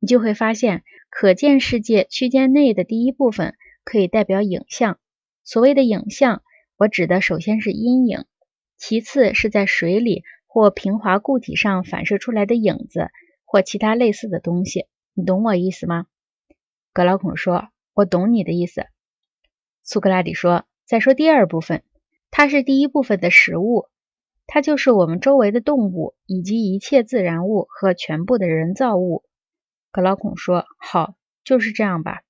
你就会发现，可见世界区间内的第一部分可以代表影像。所谓的影像，我指的首先是阴影，其次是在水里或平滑固体上反射出来的影子或其他类似的东西。你懂我意思吗？格劳孔说：“我懂你的意思。”苏格拉底说：“再说第二部分，它是第一部分的实物，它就是我们周围的动物以及一切自然物和全部的人造物。”格老孔说：“好，就是这样吧。”